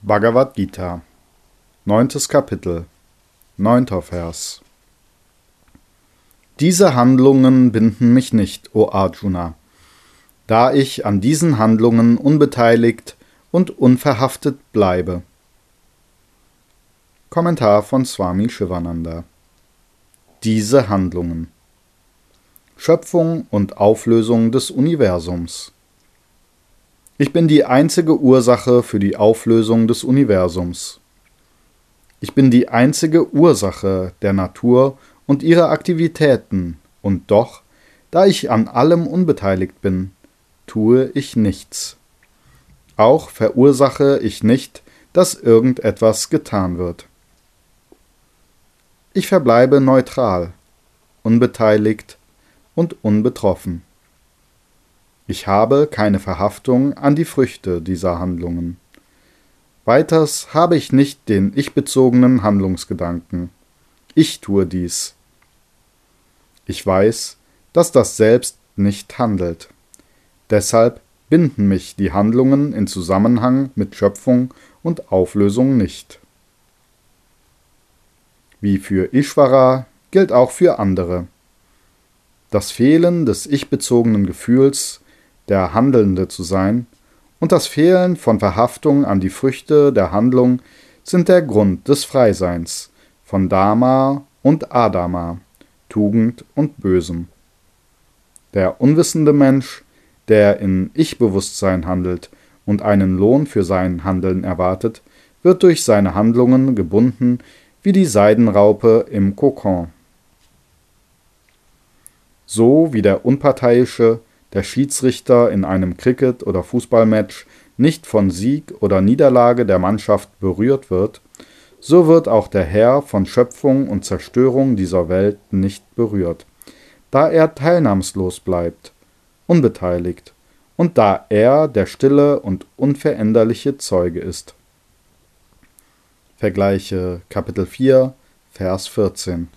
Bhagavad Gita, neuntes Kapitel, neunter Vers. Diese Handlungen binden mich nicht, o Arjuna, da ich an diesen Handlungen unbeteiligt und unverhaftet bleibe. Kommentar von Swami Shivananda. Diese Handlungen. Schöpfung und Auflösung des Universums. Ich bin die einzige Ursache für die Auflösung des Universums. Ich bin die einzige Ursache der Natur und ihrer Aktivitäten, und doch, da ich an allem unbeteiligt bin, tue ich nichts. Auch verursache ich nicht, dass irgendetwas getan wird. Ich verbleibe neutral, unbeteiligt und unbetroffen. Ich habe keine Verhaftung an die Früchte dieser Handlungen. Weiters habe ich nicht den ich-bezogenen Handlungsgedanken. Ich tue dies. Ich weiß, dass das Selbst nicht handelt. Deshalb binden mich die Handlungen in Zusammenhang mit Schöpfung und Auflösung nicht. Wie für Ishvara gilt auch für andere. Das Fehlen des ich-bezogenen Gefühls der Handelnde zu sein, und das Fehlen von Verhaftung an die Früchte der Handlung sind der Grund des Freiseins von Dharma und Adama, Tugend und Bösem. Der unwissende Mensch, der in Ich-Bewusstsein handelt und einen Lohn für sein Handeln erwartet, wird durch seine Handlungen gebunden wie die Seidenraupe im Kokon. So wie der unparteiische, der Schiedsrichter in einem Cricket- oder Fußballmatch nicht von Sieg oder Niederlage der Mannschaft berührt wird, so wird auch der Herr von Schöpfung und Zerstörung dieser Welt nicht berührt, da er teilnahmslos bleibt, unbeteiligt, und da er der stille und unveränderliche Zeuge ist. Vergleiche Kapitel 4, Vers 14